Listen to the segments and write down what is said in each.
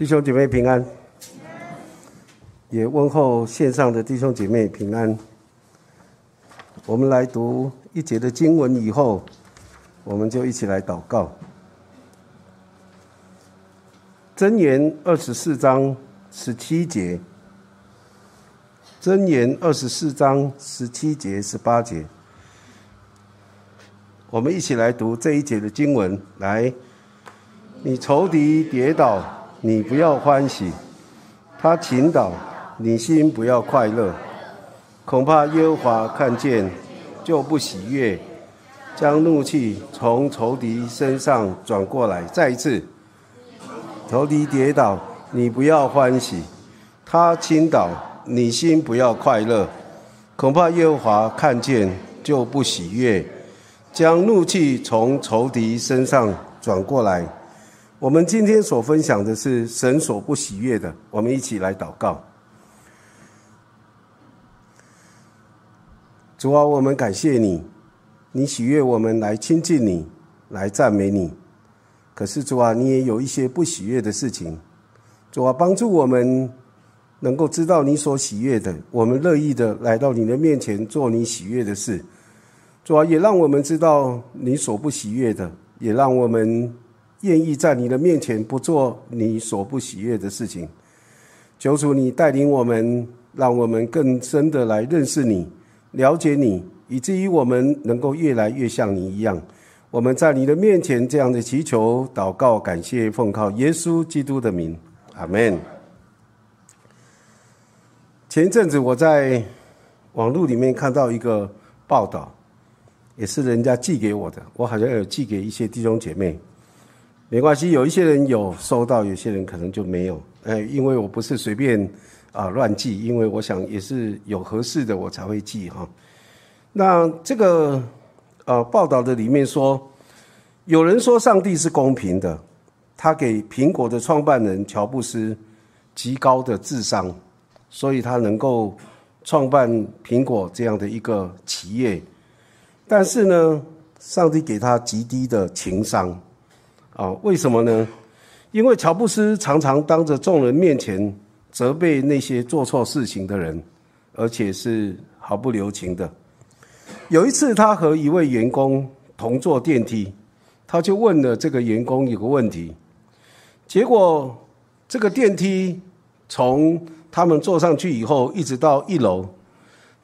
弟兄姐妹平安，也问候线上的弟兄姐妹平安。我们来读一节的经文以后，我们就一起来祷告。箴言二十四章十七节，箴言二十四章十七节十八节，我们一起来读这一节的经文。来，你仇敌跌倒。你不要欢喜，他倾倒，你心不要快乐，恐怕耶和华看见就不喜悦，将怒气从仇敌身上转过来。再一次，仇敌跌倒，你不要欢喜，他倾倒，你心不要快乐，恐怕耶和华看见就不喜悦，将怒气从仇敌身上转过来。我们今天所分享的是神所不喜悦的，我们一起来祷告。主啊，我们感谢你，你喜悦我们来亲近你，来赞美你。可是主啊，你也有一些不喜悦的事情。主啊，帮助我们能够知道你所喜悦的，我们乐意的来到你的面前做你喜悦的事。主啊，也让我们知道你所不喜悦的，也让我们。愿意在你的面前不做你所不喜悦的事情，求主你带领我们，让我们更深的来认识你、了解你，以至于我们能够越来越像你一样。我们在你的面前这样的祈求、祷告、感谢、奉靠耶稣基督的名，阿门。前一阵子我在网络里面看到一个报道，也是人家寄给我的，我好像有寄给一些弟兄姐妹。没关系，有一些人有收到，有些人可能就没有。哎，因为我不是随便啊乱寄，因为我想也是有合适的我才会寄哈。那这个呃报道的里面说，有人说上帝是公平的，他给苹果的创办人乔布斯极高的智商，所以他能够创办苹果这样的一个企业。但是呢，上帝给他极低的情商。啊，为什么呢？因为乔布斯常常当着众人面前责备那些做错事情的人，而且是毫不留情的。有一次，他和一位员工同坐电梯，他就问了这个员工一个问题，结果这个电梯从他们坐上去以后，一直到一楼，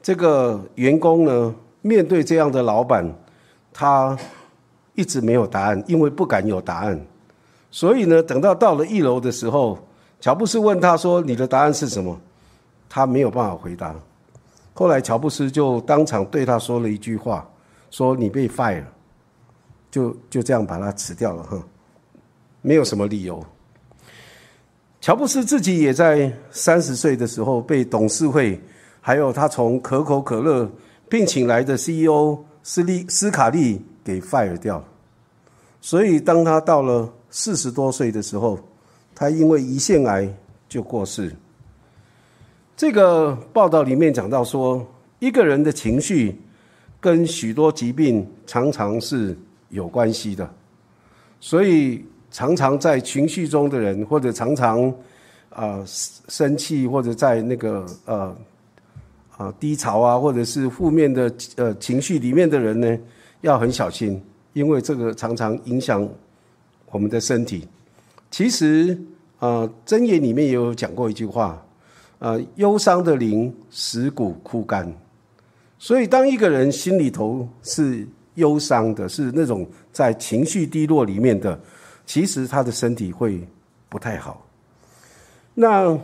这个员工呢，面对这样的老板，他。一直没有答案，因为不敢有答案，所以呢，等到到了一楼的时候，乔布斯问他说：“你的答案是什么？”他没有办法回答。后来乔布斯就当场对他说了一句话：“说你被 fire，就就这样把他辞掉了。”哈，没有什么理由。乔布斯自己也在三十岁的时候被董事会，还有他从可口可乐聘请来的 CEO 斯利斯卡利。给 fire 掉，所以当他到了四十多岁的时候，他因为胰腺癌就过世。这个报道里面讲到说，一个人的情绪跟许多疾病常常是有关系的，所以常常在情绪中的人，或者常常啊生气，或者在那个呃啊低潮啊，或者是负面的呃情绪里面的人呢。要很小心，因为这个常常影响我们的身体。其实，呃，箴言里面也有讲过一句话，呃，忧伤的灵使骨枯干。所以，当一个人心里头是忧伤的，是那种在情绪低落里面的，其实他的身体会不太好。那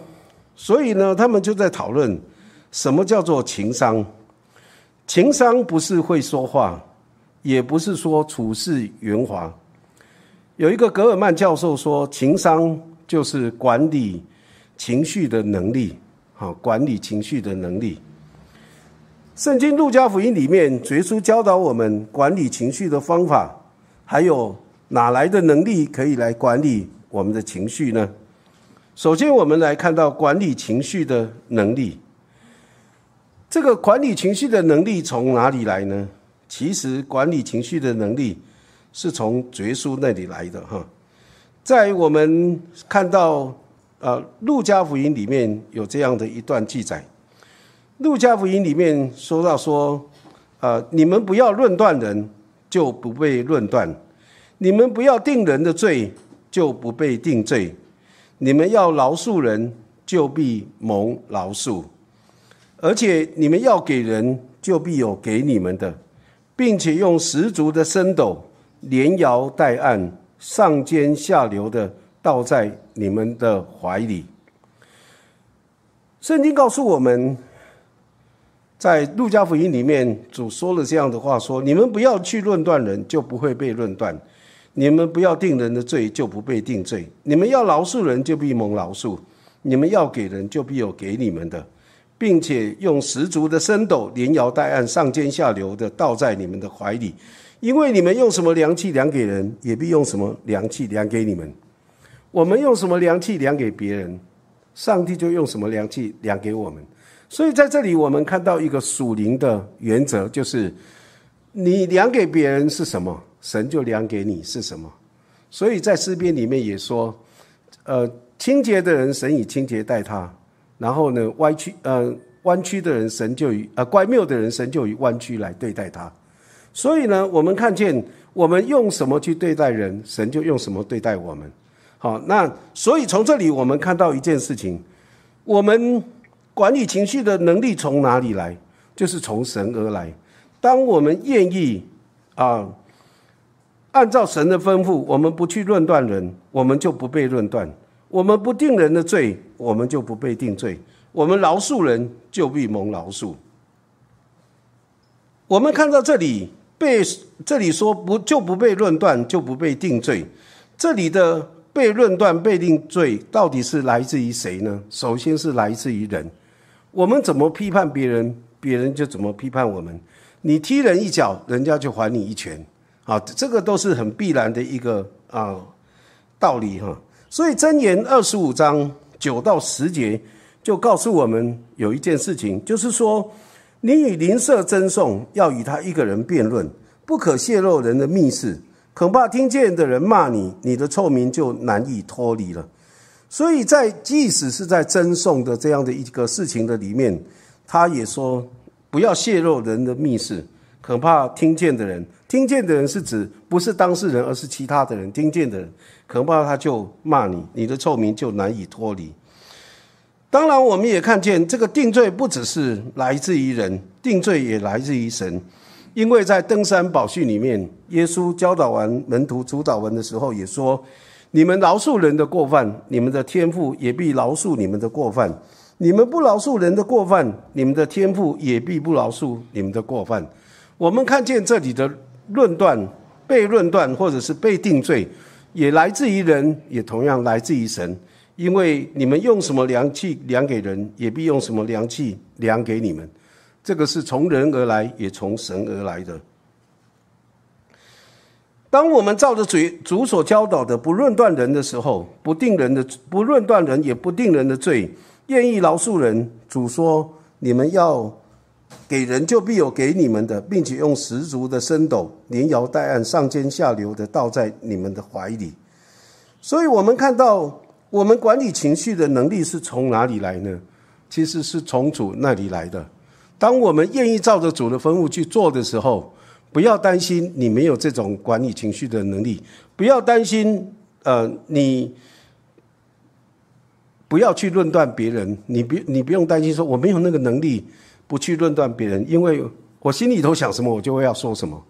所以呢，他们就在讨论什么叫做情商？情商不是会说话。也不是说处事圆滑。有一个格尔曼教授说，情商就是管理情绪的能力，好，管理情绪的能力。圣经路加福音里面，耶稣教导我们管理情绪的方法，还有哪来的能力可以来管理我们的情绪呢？首先，我们来看到管理情绪的能力。这个管理情绪的能力从哪里来呢？其实管理情绪的能力是从绝书那里来的哈，在我们看到呃，路加福音里面有这样的一段记载。路加福音里面说到说，呃，你们不要论断人，就不被论断；你们不要定人的罪，就不被定罪；你们要饶恕人，就必蒙饶恕。而且你们要给人，就必有给你们的，并且用十足的升斗，连摇带按，上尖下流的倒在你们的怀里。圣经告诉我们，在路加福音里面，主说了这样的话：说你们不要去论断人，就不会被论断；你们不要定人的罪，就不被定罪；你们要饶恕人，就必蒙饶恕；你们要给人，就必有给你们的。并且用十足的深斗，连摇带按，上尖下流的倒在你们的怀里，因为你们用什么量器量给人，也必用什么量器量给你们。我们用什么量器量给别人，上帝就用什么量器量给我们。所以在这里，我们看到一个属灵的原则，就是你量给别人是什么，神就量给你是什么。所以在诗篇里面也说，呃，清洁的人，神以清洁待他。然后呢，歪曲呃弯曲的人，神就以呃乖谬的人，神就以弯曲来对待他。所以呢，我们看见我们用什么去对待人，神就用什么对待我们。好，那所以从这里我们看到一件事情：我们管理情绪的能力从哪里来？就是从神而来。当我们愿意啊，按照神的吩咐，我们不去论断人，我们就不被论断。我们不定人的罪，我们就不被定罪；我们饶恕人，就必蒙饶恕。我们看到这里被这里说不就不被论断，就不被定罪。这里的被论断、被定罪，到底是来自于谁呢？首先是来自于人。我们怎么批判别人，别人就怎么批判我们。你踢人一脚，人家就还你一拳。啊，这个都是很必然的一个啊道理哈。所以箴言二十五章九到十节就告诉我们有一件事情，就是说，你与邻舍争讼，要与他一个人辩论，不可泄露人的密事，恐怕听见的人骂你，你的臭名就难以脱离了。所以在即使是在争讼的这样的一个事情的里面，他也说不要泄露人的密事。可怕听见的人，听见的人是指不是当事人，而是其他的人听见的人，可怕他就骂你，你的臭名就难以脱离。当然，我们也看见这个定罪不只是来自于人，定罪也来自于神，因为在登山宝训里面，耶稣教导完门徒主导文的时候，也说：你们饶恕人的过犯，你们的天父也必饶恕你们的过犯；你们不饶恕人的过犯，你们的天父也必不饶恕你们的过犯。我们看见这里的论断、被论断或者是被定罪，也来自于人，也同样来自于神。因为你们用什么量器量给人，也必用什么量器量给你们。这个是从人而来，也从神而来的。当我们照着主主所教导的，不论断人的时候，不定人的，不论断人，也不定人的罪，愿意饶恕人。主说：你们要。给人就必有给你们的，并且用十足的深斗，连摇带按，上尖下流的倒在你们的怀里。所以，我们看到我们管理情绪的能力是从哪里来呢？其实是从主那里来的。当我们愿意照着主的吩咐去做的时候，不要担心你没有这种管理情绪的能力，不要担心，呃，你不要去论断别人，你不，你不用担心说我没有那个能力。不去论断别人，因为我心里头想什么，我就会要说什么。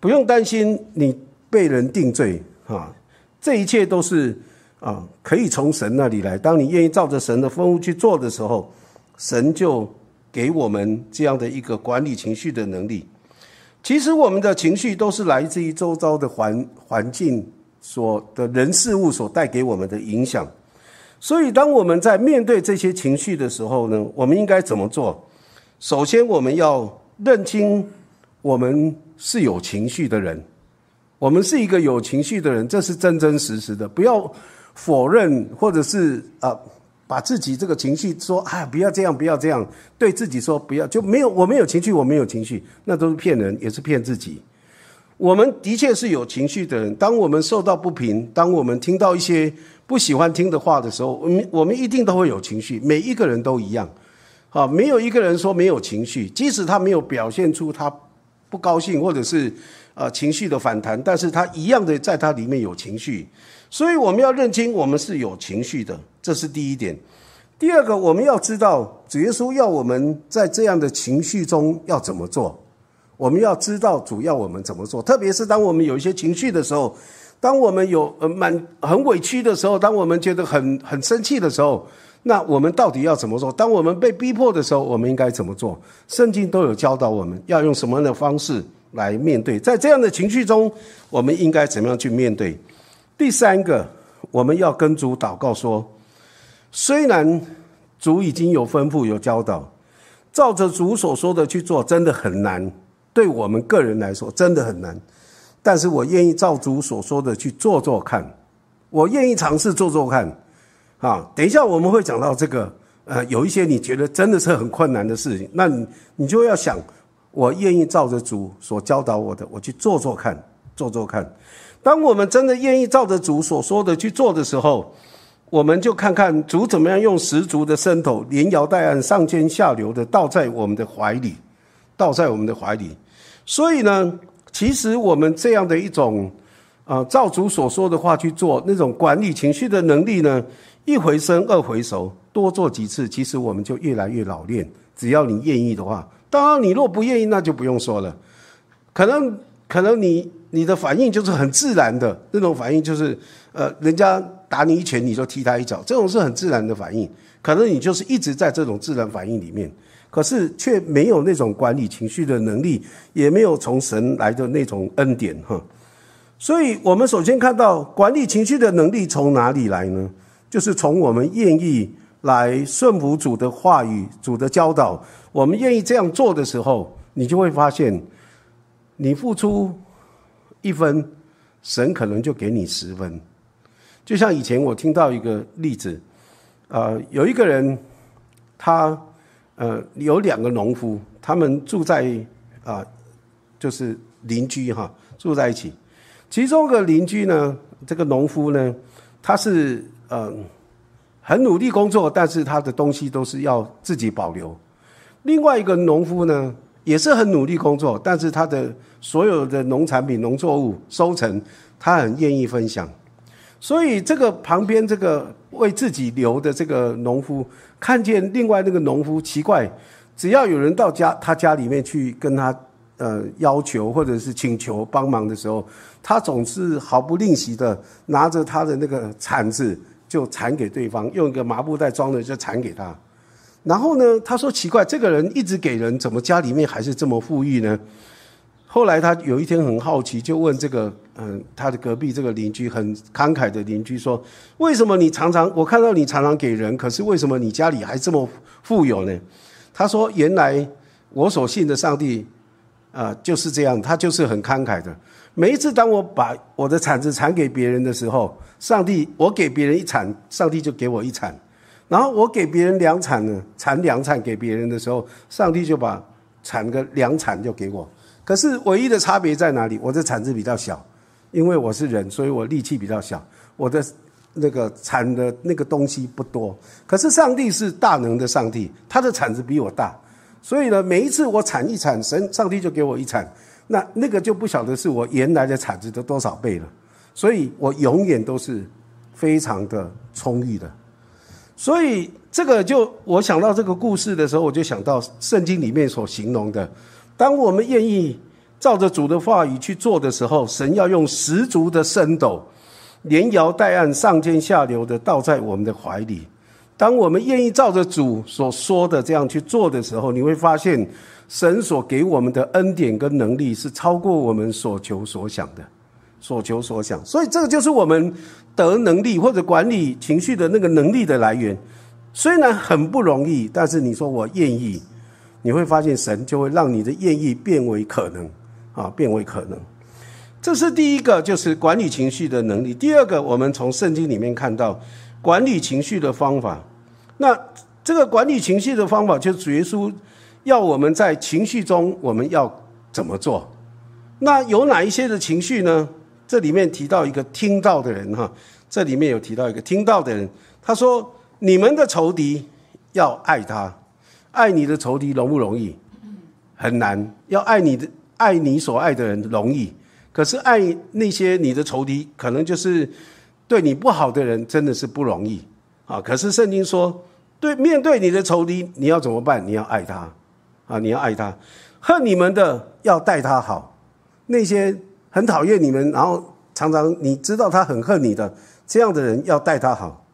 不用担心你被人定罪啊，这一切都是啊，可以从神那里来。当你愿意照着神的吩咐去做的时候，神就给我们这样的一个管理情绪的能力。其实我们的情绪都是来自于周遭的环环境所的人事物所带给我们的影响。所以，当我们在面对这些情绪的时候呢，我们应该怎么做？首先，我们要认清，我们是有情绪的人，我们是一个有情绪的人，这是真真实实的。不要否认，或者是啊，把自己这个情绪说啊，不要这样，不要这样，对自己说不要，就没有我没有情绪，我没有情绪，那都是骗人，也是骗自己。我们的确是有情绪的人。当我们受到不平，当我们听到一些不喜欢听的话的时候，我们我们一定都会有情绪。每一个人都一样，啊，没有一个人说没有情绪，即使他没有表现出他不高兴或者是呃情绪的反弹，但是他一样的在他里面有情绪。所以我们要认清我们是有情绪的，这是第一点。第二个，我们要知道主耶稣要我们在这样的情绪中要怎么做。我们要知道主要我们怎么做，特别是当我们有一些情绪的时候，当我们有呃蛮很委屈的时候，当我们觉得很很生气的时候，那我们到底要怎么做？当我们被逼迫的时候，我们应该怎么做？圣经都有教导我们要用什么样的方式来面对，在这样的情绪中，我们应该怎么样去面对？第三个，我们要跟主祷告说，虽然主已经有吩咐有教导，照着主所说的去做，真的很难。对我们个人来说，真的很难。但是我愿意照主所说的去做做看，我愿意尝试做做看。啊，等一下我们会讲到这个，呃，有一些你觉得真的是很困难的事情，那你你就要想，我愿意照着主所教导我的，我去做做看，做做看。当我们真的愿意照着主所说的去做的时候，我们就看看主怎么样用十足的伸头，连摇带按，上尖下流的倒在我们的怀里，倒在我们的怀里。所以呢，其实我们这样的一种，啊，照主所说的话去做，那种管理情绪的能力呢，一回生二回熟，多做几次，其实我们就越来越老练。只要你愿意的话，当然你若不愿意，那就不用说了。可能可能你你的反应就是很自然的那种反应，就是呃，人家打你一拳，你就踢他一脚，这种是很自然的反应。可能你就是一直在这种自然反应里面。可是却没有那种管理情绪的能力，也没有从神来的那种恩典哈。所以，我们首先看到管理情绪的能力从哪里来呢？就是从我们愿意来顺服主的话语、主的教导。我们愿意这样做的时候，你就会发现，你付出一分，神可能就给你十分。就像以前我听到一个例子，呃，有一个人，他。呃，有两个农夫，他们住在啊，就是邻居哈，住在一起。其中一个邻居呢，这个农夫呢，他是呃很努力工作，但是他的东西都是要自己保留。另外一个农夫呢，也是很努力工作，但是他的所有的农产品、农作物收成，他很愿意分享。所以这个旁边这个为自己留的这个农夫。看见另外那个农夫奇怪，只要有人到家他家里面去跟他呃要求或者是请求帮忙的时候，他总是毫不吝惜的拿着他的那个铲子就缠给对方，用一个麻布袋装的就缠给他。然后呢，他说奇怪，这个人一直给人，怎么家里面还是这么富裕呢？后来他有一天很好奇，就问这个嗯，他的隔壁这个邻居很慷慨的邻居说：“为什么你常常我看到你常常给人，可是为什么你家里还这么富有呢？”他说：“原来我所信的上帝啊就是这样，他就是很慷慨的。每一次当我把我的铲子铲给别人的时候，上帝我给别人一铲，上帝就给我一铲；然后我给别人两铲呢，铲两铲给别人的时候，上帝就把铲个两铲就给我。”可是唯一的差别在哪里？我的铲子比较小，因为我是人，所以我力气比较小，我的那个铲的那个东西不多。可是上帝是大能的上帝，他的铲子比我大，所以呢，每一次我铲一铲，神上帝就给我一铲，那那个就不晓得是我原来的产值的多少倍了。所以我永远都是非常的充裕的。所以这个就我想到这个故事的时候，我就想到圣经里面所形容的。当我们愿意照着主的话语去做的时候，神要用十足的升斗，连摇带按，上尖下流的倒在我们的怀里。当我们愿意照着主所说的这样去做的时候，你会发现神所给我们的恩典跟能力是超过我们所求所想的，所求所想。所以这个就是我们得能力或者管理情绪的那个能力的来源。虽然很不容易，但是你说我愿意。你会发现，神就会让你的愿意变为可能，啊，变为可能。这是第一个，就是管理情绪的能力。第二个，我们从圣经里面看到管理情绪的方法。那这个管理情绪的方法，就是主耶稣要我们在情绪中我们要怎么做？那有哪一些的情绪呢？这里面提到一个听到的人哈，这里面有提到一个听到的人，他说：“你们的仇敌要爱他，爱你的仇敌容不容易？很难。要爱你的爱你所爱的人容易，可是爱那些你的仇敌，可能就是对你不好的人，真的是不容易啊。可是圣经说，对面对你的仇敌，你要怎么办？你要爱他啊，你要爱他，恨你们的要待他好。”那些很讨厌你们，然后常常你知道他很恨你的这样的人，要待他好。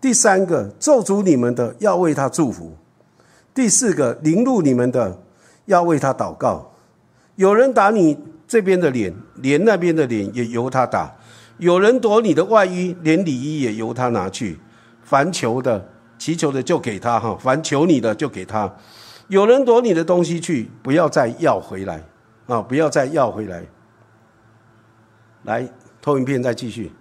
第三个咒诅你们的，要为他祝福；第四个凌辱你们的，要为他祷告。有人打你这边的脸，连那边的脸也由他打；有人夺你的外衣，连里衣也由他拿去。凡求的、祈求的就给他哈；凡求你的就给他。有人夺你的东西去，不要再要回来。啊！不要再要回来。来，投影片再继续。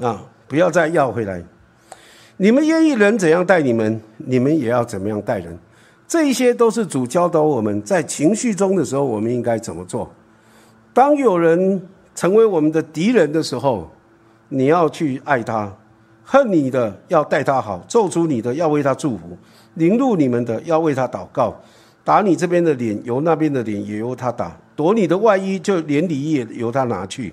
啊！不要再要回来。你们愿意人怎样待你们，你们也要怎么样待人。这一些都是主教导我们在情绪中的时候，我们应该怎么做。当有人成为我们的敌人的时候，你要去爱他；恨你的要待他好，咒出你的要为他祝福。凌辱你们的要为他祷告，打你这边的脸，由那边的脸也由他打；夺你的外衣，就连礼衣也由他拿去；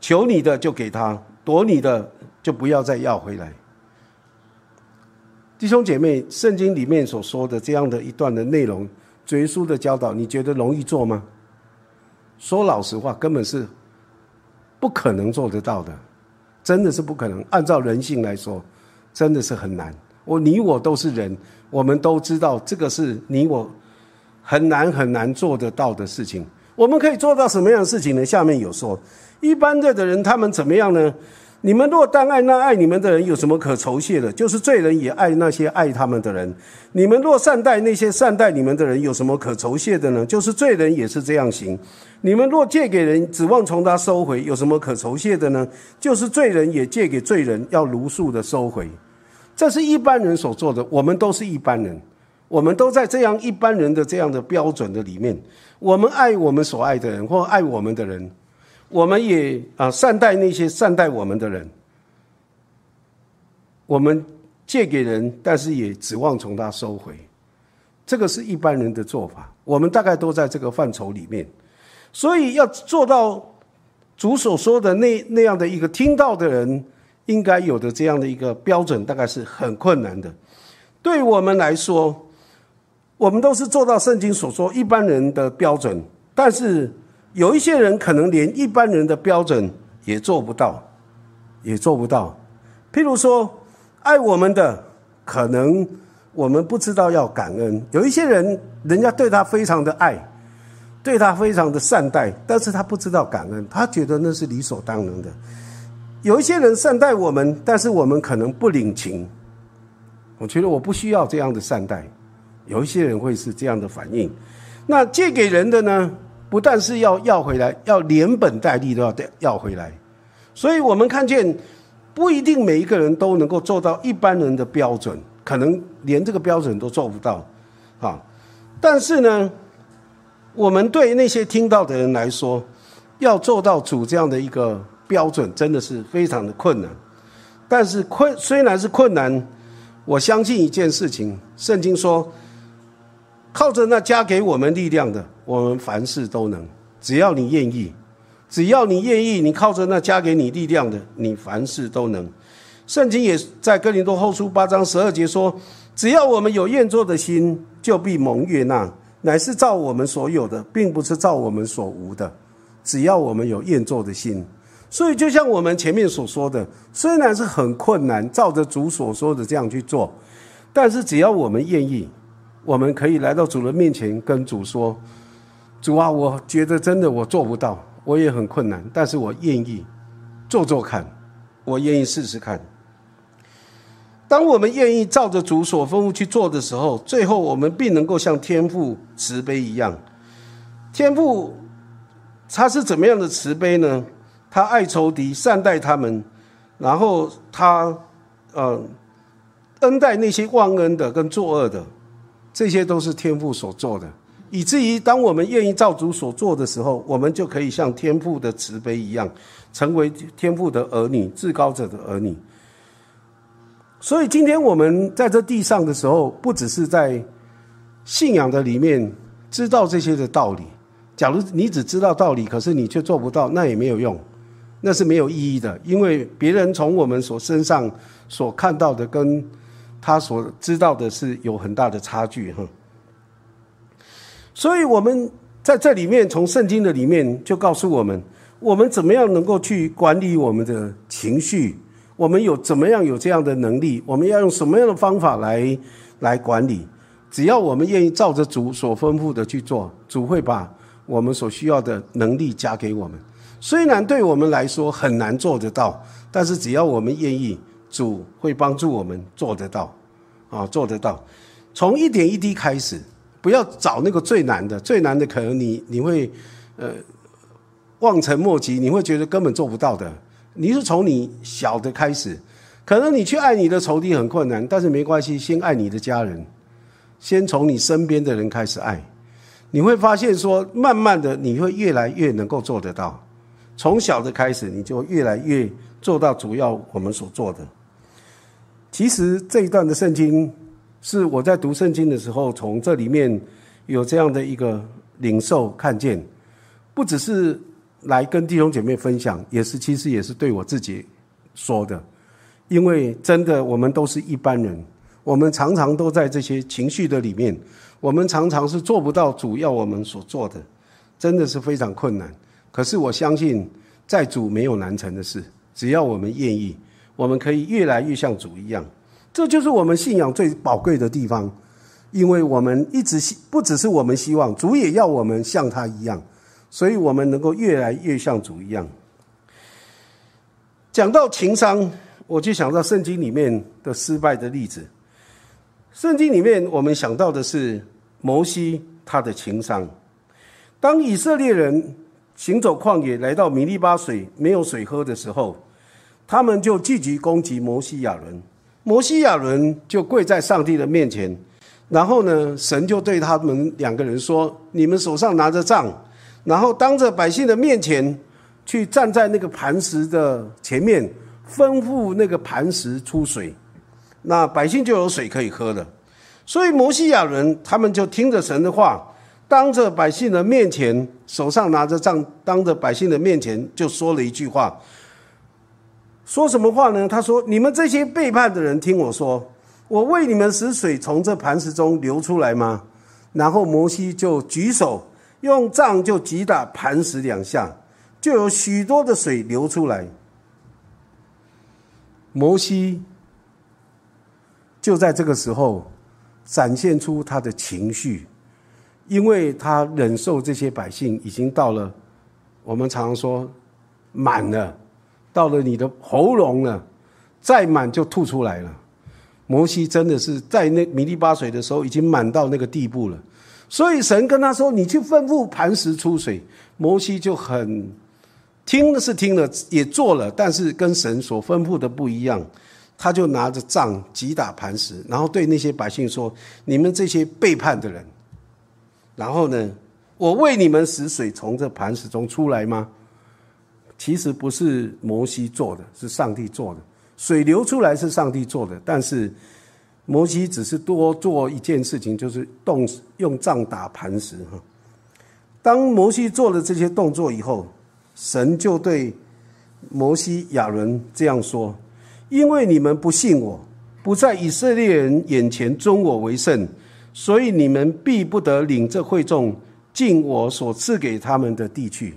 求你的就给他，夺你的就不要再要回来。弟兄姐妹，圣经里面所说的这样的一段的内容，耶稣的教导，你觉得容易做吗？说老实话，根本是不可能做得到的，真的是不可能。按照人性来说，真的是很难。我你我都是人。我们都知道，这个是你我很难很难做得到的事情。我们可以做到什么样的事情呢？下面有说，一般的的人他们怎么样呢？你们若单爱那爱你们的人，有什么可酬谢的？就是罪人也爱那些爱他们的人。你们若善待那些善待你们的人，有什么可酬谢的呢？就是罪人也是这样行。你们若借给人，指望从他收回，有什么可酬谢的呢？就是罪人也借给罪人，要如数的收回。这是一般人所做的，我们都是一般人，我们都在这样一般人的这样的标准的里面。我们爱我们所爱的人，或爱我们的人，我们也啊善待那些善待我们的人。我们借给人，但是也指望从他收回，这个是一般人的做法。我们大概都在这个范畴里面，所以要做到主所说的那那样的一个听到的人。应该有的这样的一个标准，大概是很困难的。对我们来说，我们都是做到圣经所说一般人的标准，但是有一些人可能连一般人的标准也做不到，也做不到。譬如说，爱我们的，可能我们不知道要感恩。有一些人，人家对他非常的爱，对他非常的善待，但是他不知道感恩，他觉得那是理所当然的。有一些人善待我们，但是我们可能不领情。我觉得我不需要这样的善待。有一些人会是这样的反应。那借给人的呢？不但是要要回来，要连本带利都要要回来。所以我们看见，不一定每一个人都能够做到一般人的标准，可能连这个标准都做不到。啊，但是呢，我们对那些听到的人来说，要做到主这样的一个。标准真的是非常的困难，但是困虽然是困难，我相信一件事情，圣经说，靠着那加给我们力量的，我们凡事都能。只要你愿意，只要你愿意，你靠着那加给你力量的，你凡事都能。圣经也在哥林多后书八章十二节说，只要我们有愿做的心，就必蒙悦纳，乃是照我们所有的，并不是照我们所无的。只要我们有愿做的心。所以，就像我们前面所说的，虽然是很困难，照着主所说的这样去做，但是只要我们愿意，我们可以来到主人面前，跟主说：“主啊，我觉得真的我做不到，我也很困难，但是我愿意做做看，我愿意试试看。”当我们愿意照着主所吩咐去做的时候，最后我们必能够像天父慈悲一样。天父他是怎么样的慈悲呢？他爱仇敌，善待他们，然后他，呃，恩待那些忘恩的跟作恶的，这些都是天父所做的，以至于当我们愿意照主所做的时候，我们就可以像天父的慈悲一样，成为天父的儿女，至高者的儿女。所以今天我们在这地上的时候，不只是在信仰的里面知道这些的道理。假如你只知道道理，可是你却做不到，那也没有用，那是没有意义的。因为别人从我们所身上所看到的，跟他所知道的是有很大的差距哈。所以我们在这里面，从圣经的里面就告诉我们，我们怎么样能够去管理我们的情绪。我们有怎么样有这样的能力？我们要用什么样的方法来来管理？只要我们愿意照着主所吩咐的去做，主会把我们所需要的能力加给我们。虽然对我们来说很难做得到，但是只要我们愿意，主会帮助我们做得到。啊，做得到。从一点一滴开始，不要找那个最难的，最难的可能你你会呃望尘莫及，你会觉得根本做不到的。你是从你小的开始，可能你去爱你的仇敌很困难，但是没关系，先爱你的家人，先从你身边的人开始爱，你会发现说，慢慢的你会越来越能够做得到。从小的开始，你就越来越做到主要我们所做的。其实这一段的圣经是我在读圣经的时候，从这里面有这样的一个领受看见，不只是。来跟弟兄姐妹分享，也是其实也是对我自己说的，因为真的我们都是一般人，我们常常都在这些情绪的里面，我们常常是做不到主要我们所做的，真的是非常困难。可是我相信，在主没有难成的事，只要我们愿意，我们可以越来越像主一样。这就是我们信仰最宝贵的地方，因为我们一直希不只是我们希望，主也要我们像他一样。所以我们能够越来越像主一样。讲到情商，我就想到圣经里面的失败的例子。圣经里面我们想到的是摩西他的情商。当以色列人行走旷野来到米利巴水没有水喝的时候，他们就聚集攻击摩西亚伦。摩西亚伦就跪在上帝的面前，然后呢，神就对他们两个人说：“你们手上拿着杖。”然后当着百姓的面前，去站在那个磐石的前面，吩咐那个磐石出水，那百姓就有水可以喝了。所以摩西亚人他们就听着神的话，当着百姓的面前，手上拿着杖，当着百姓的面前就说了一句话。说什么话呢？他说：“你们这些背叛的人，听我说，我为你们使水从这磐石中流出来吗？”然后摩西就举手。用杖就击打磐石两下，就有许多的水流出来。摩西就在这个时候展现出他的情绪，因为他忍受这些百姓已经到了，我们常说满了，到了你的喉咙了，再满就吐出来了。摩西真的是在那米利巴水的时候，已经满到那个地步了。所以神跟他说：“你去吩咐磐石出水。”摩西就很听的是听了，也做了，但是跟神所吩咐的不一样。他就拿着杖击打磐石，然后对那些百姓说：“你们这些背叛的人，然后呢，我为你们使水从这磐石中出来吗？”其实不是摩西做的，是上帝做的。水流出来是上帝做的，但是。摩西只是多做一件事情，就是动用杖打磐石哈。当摩西做了这些动作以后，神就对摩西亚伦这样说：“因为你们不信我，不在以色列人眼前尊我为圣，所以你们必不得领这会众进我所赐给他们的地去。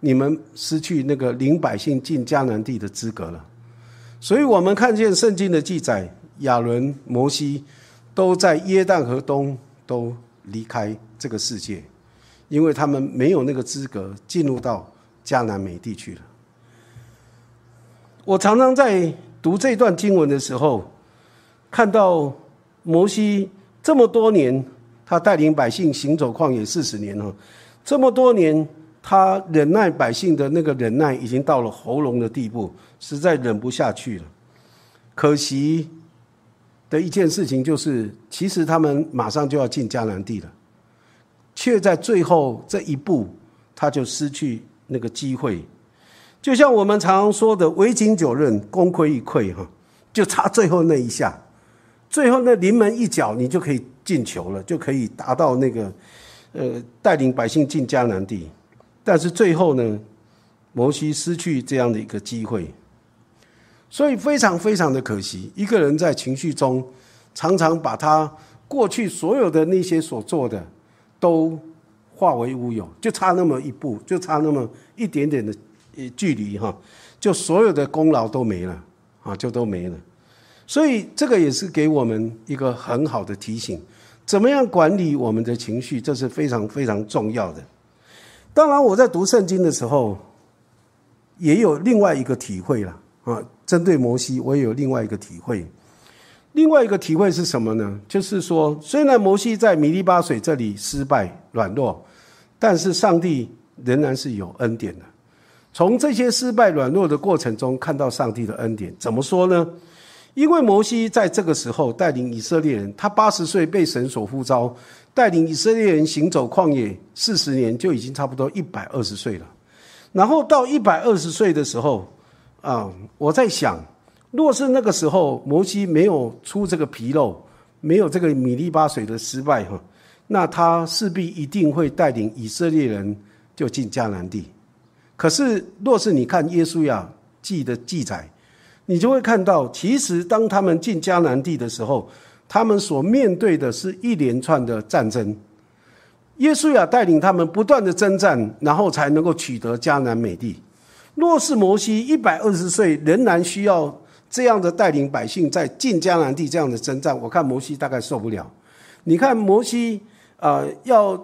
你们失去那个领百姓进迦南地的资格了。”所以，我们看见圣经的记载。亚伦、摩西都在约旦河东都离开这个世界，因为他们没有那个资格进入到迦南美地去了。我常常在读这段经文的时候，看到摩西这么多年，他带领百姓行走旷野四十年了，这么多年他忍耐百姓的那个忍耐已经到了喉咙的地步，实在忍不下去了。可惜。的一件事情就是，其实他们马上就要进迦南地了，却在最后这一步，他就失去那个机会。就像我们常说的“围巾九刃，功亏一篑”哈，就差最后那一下，最后那临门一脚，你就可以进球了，就可以达到那个呃带领百姓进迦南地。但是最后呢，摩西失去这样的一个机会。所以非常非常的可惜，一个人在情绪中，常常把他过去所有的那些所做的，都化为乌有，就差那么一步，就差那么一点点的呃距离哈，就所有的功劳都没了啊，就都没了。所以这个也是给我们一个很好的提醒，怎么样管理我们的情绪，这是非常非常重要的。当然，我在读圣经的时候，也有另外一个体会了啊。针对摩西，我也有另外一个体会。另外一个体会是什么呢？就是说，虽然摩西在米利巴水这里失败软弱，但是上帝仍然是有恩典的。从这些失败软弱的过程中，看到上帝的恩典。怎么说呢？因为摩西在这个时候带领以色列人，他八十岁被神所呼召，带领以色列人行走旷野四十年，就已经差不多一百二十岁了。然后到一百二十岁的时候。啊，我在想，若是那个时候摩西没有出这个纰漏，没有这个米利巴水的失败哈，那他势必一定会带领以色列人就进迦南地。可是，若是你看耶稣亚记的记载，你就会看到，其实当他们进迦南地的时候，他们所面对的是一连串的战争。耶稣亚带领他们不断的征战，然后才能够取得迦南美地。若是摩西一百二十岁仍然需要这样的带领百姓在进迦南地这样的征战，我看摩西大概受不了。你看摩西啊，要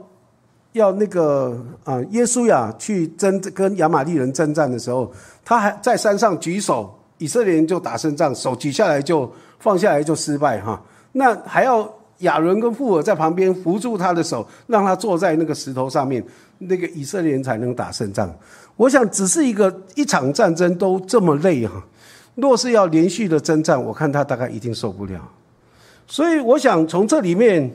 要那个啊，耶稣呀去征跟亚玛利人征战的时候，他还在山上举手，以色列人就打胜仗，手举下来就放下来就失败哈。那还要亚伦跟富尔在旁边扶住他的手，让他坐在那个石头上面，那个以色列人才能打胜仗。我想，只是一个一场战争都这么累哈，若是要连续的征战，我看他大概一定受不了。所以，我想从这里面，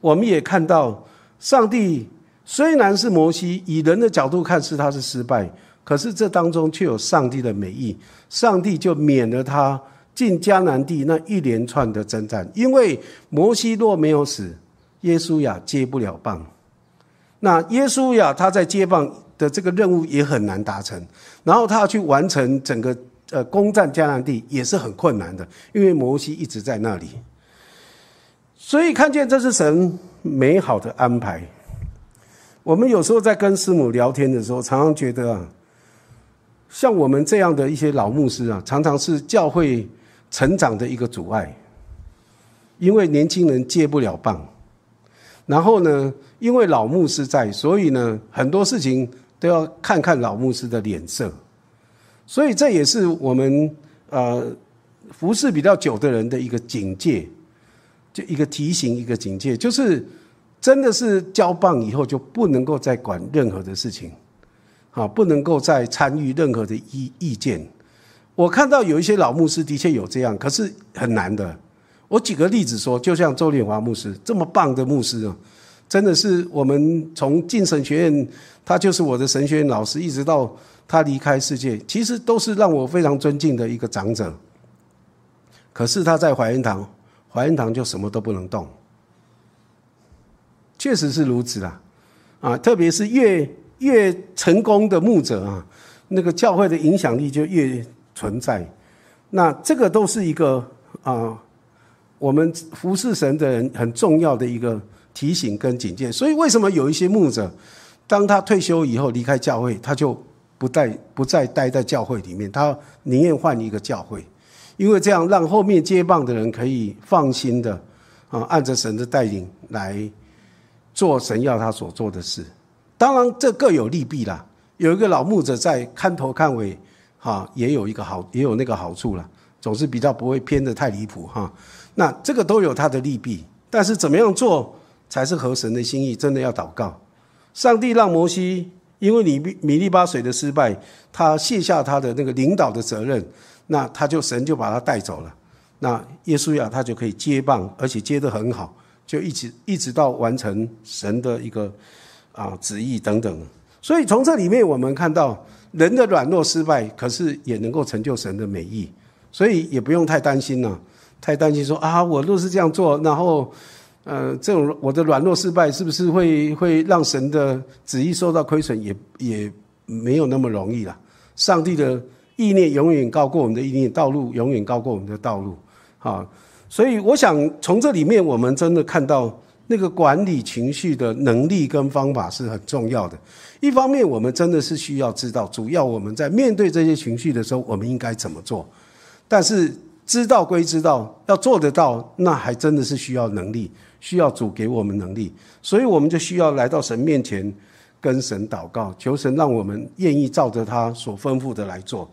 我们也看到，上帝虽然是摩西，以人的角度看是他是失败，可是这当中却有上帝的美意，上帝就免了他进迦南地那一连串的征战，因为摩西若没有死，耶稣呀接不了棒，那耶稣呀他在接棒。的这个任务也很难达成，然后他要去完成整个呃攻占迦南地也是很困难的，因为摩西一直在那里，所以看见这是神美好的安排。我们有时候在跟师母聊天的时候，常常觉得啊，像我们这样的一些老牧师啊，常常是教会成长的一个阻碍，因为年轻人接不了棒，然后呢，因为老牧师在，所以呢，很多事情。都要看看老牧师的脸色，所以这也是我们呃服侍比较久的人的一个警戒，就一个提醒，一个警戒，就是真的是交棒以后就不能够再管任何的事情，啊，不能够再参与任何的意意见。我看到有一些老牧师的确有这样，可是很难的。我举个例子说，就像周连华牧师这么棒的牧师啊。真的是我们从进神学院，他就是我的神学院老师，一直到他离开世界，其实都是让我非常尊敬的一个长者。可是他在怀恩堂，怀恩堂就什么都不能动，确实是如此啊！啊，特别是越越成功的牧者啊，那个教会的影响力就越存在。那这个都是一个啊，我们服侍神的人很重要的一个。提醒跟警戒，所以为什么有一些牧者，当他退休以后离开教会，他就不再不再待在教会里面，他宁愿换一个教会，因为这样让后面接棒的人可以放心的啊，按着神的带领来做神要他所做的事。当然，这各有利弊啦。有一个老牧者在看头看尾，哈，也有一个好，也有那个好处了，总是比较不会偏的太离谱哈。那这个都有它的利弊，但是怎么样做？才是合神的心意，真的要祷告。上帝让摩西因为米米利巴水的失败，他卸下他的那个领导的责任，那他就神就把他带走了。那耶稣亚他就可以接棒，而且接得很好，就一直一直到完成神的一个啊旨意等等。所以从这里面我们看到人的软弱失败，可是也能够成就神的美意，所以也不用太担心了。太担心说啊，我若是这样做，然后，呃，这种我的软弱失败，是不是会会让神的旨意受到亏损？也也没有那么容易了。上帝的意念永远高过我们的意念，道路永远高过我们的道路。啊，所以我想从这里面，我们真的看到那个管理情绪的能力跟方法是很重要的。一方面，我们真的是需要知道，主要我们在面对这些情绪的时候，我们应该怎么做。但是。知道归知道，要做得到，那还真的是需要能力，需要主给我们能力，所以我们就需要来到神面前，跟神祷告，求神让我们愿意照着他所吩咐的来做。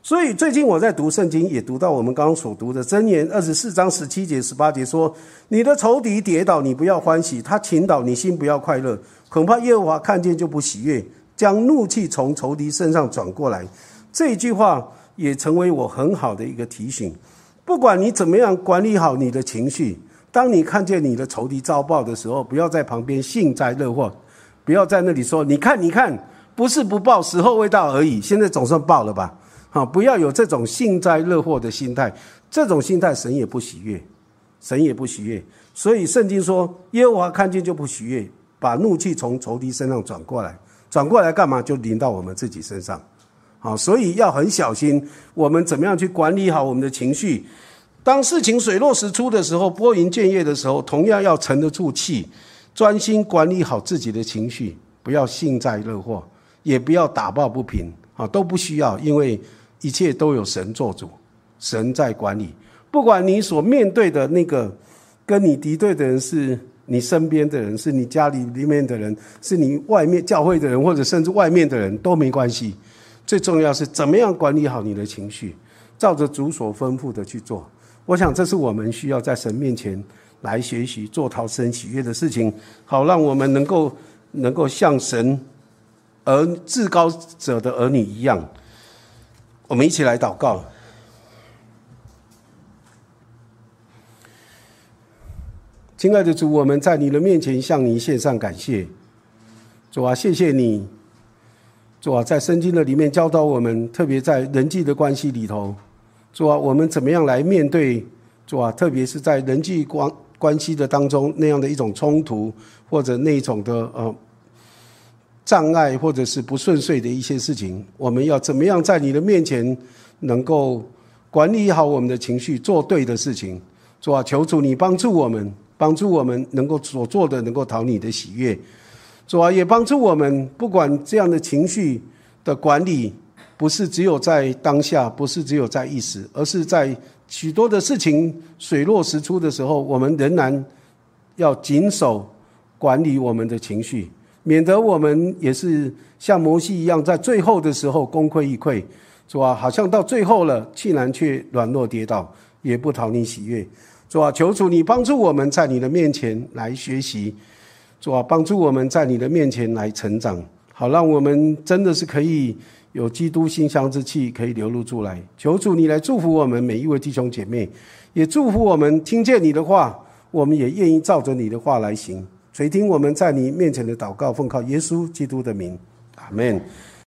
所以最近我在读圣经，也读到我们刚刚所读的箴言二十四章十七节、十八节说：“你的仇敌跌倒，你不要欢喜；他倾倒，你心不要快乐。恐怕耶和华看见就不喜悦，将怒气从仇敌身上转过来。”这一句话也成为我很好的一个提醒。不管你怎么样管理好你的情绪，当你看见你的仇敌遭报的时候，不要在旁边幸灾乐祸，不要在那里说：“你看，你看，不是不报，时候未到而已。”现在总算报了吧？啊，不要有这种幸灾乐祸的心态，这种心态神也不喜悦，神也不喜悦。所以圣经说：“耶和华看见就不喜悦，把怒气从仇敌身上转过来，转过来干嘛？就临到我们自己身上。”好，所以要很小心，我们怎么样去管理好我们的情绪？当事情水落石出的时候，拨云见月的时候，同样要沉得住气，专心管理好自己的情绪，不要幸灾乐祸，也不要打抱不平，啊，都不需要，因为一切都有神做主，神在管理。不管你所面对的那个跟你敌对的人，是你身边的人，是你家里里面的人，是你外面教会的人，或者甚至外面的人都没关系。最重要是怎么样管理好你的情绪，照着主所吩咐的去做。我想这是我们需要在神面前来学习做讨神喜悦的事情，好让我们能够能够像神而至高者的儿女一样。我们一起来祷告，亲爱的主，我们在你的面前向你献上感谢。主啊，谢谢你。主啊，在圣经的里面教导我们，特别在人际的关系里头，主啊，我们怎么样来面对？主啊，特别是在人际关关系的当中那样的一种冲突，或者那种的呃障碍，或者是不顺遂的一些事情，我们要怎么样在你的面前能够管理好我们的情绪，做对的事情？主啊，求主你帮助我们，帮助我们能够所做的能够讨你的喜悦。主啊，也帮助我们，不管这样的情绪的管理，不是只有在当下，不是只有在一时，而是在许多的事情水落石出的时候，我们仍然要谨守管理我们的情绪，免得我们也是像摩西一样，在最后的时候功亏一篑，是吧？好像到最后了，竟然却软弱跌倒，也不讨你喜悦，是吧？求主你帮助我们在你的面前来学习。主啊，帮助我们在你的面前来成长，好让我们真的是可以有基督馨香之气可以流露出来。求主你来祝福我们每一位弟兄姐妹，也祝福我们听见你的话，我们也愿意照着你的话来行。垂听我们在你面前的祷告，奉靠耶稣基督的名，阿门。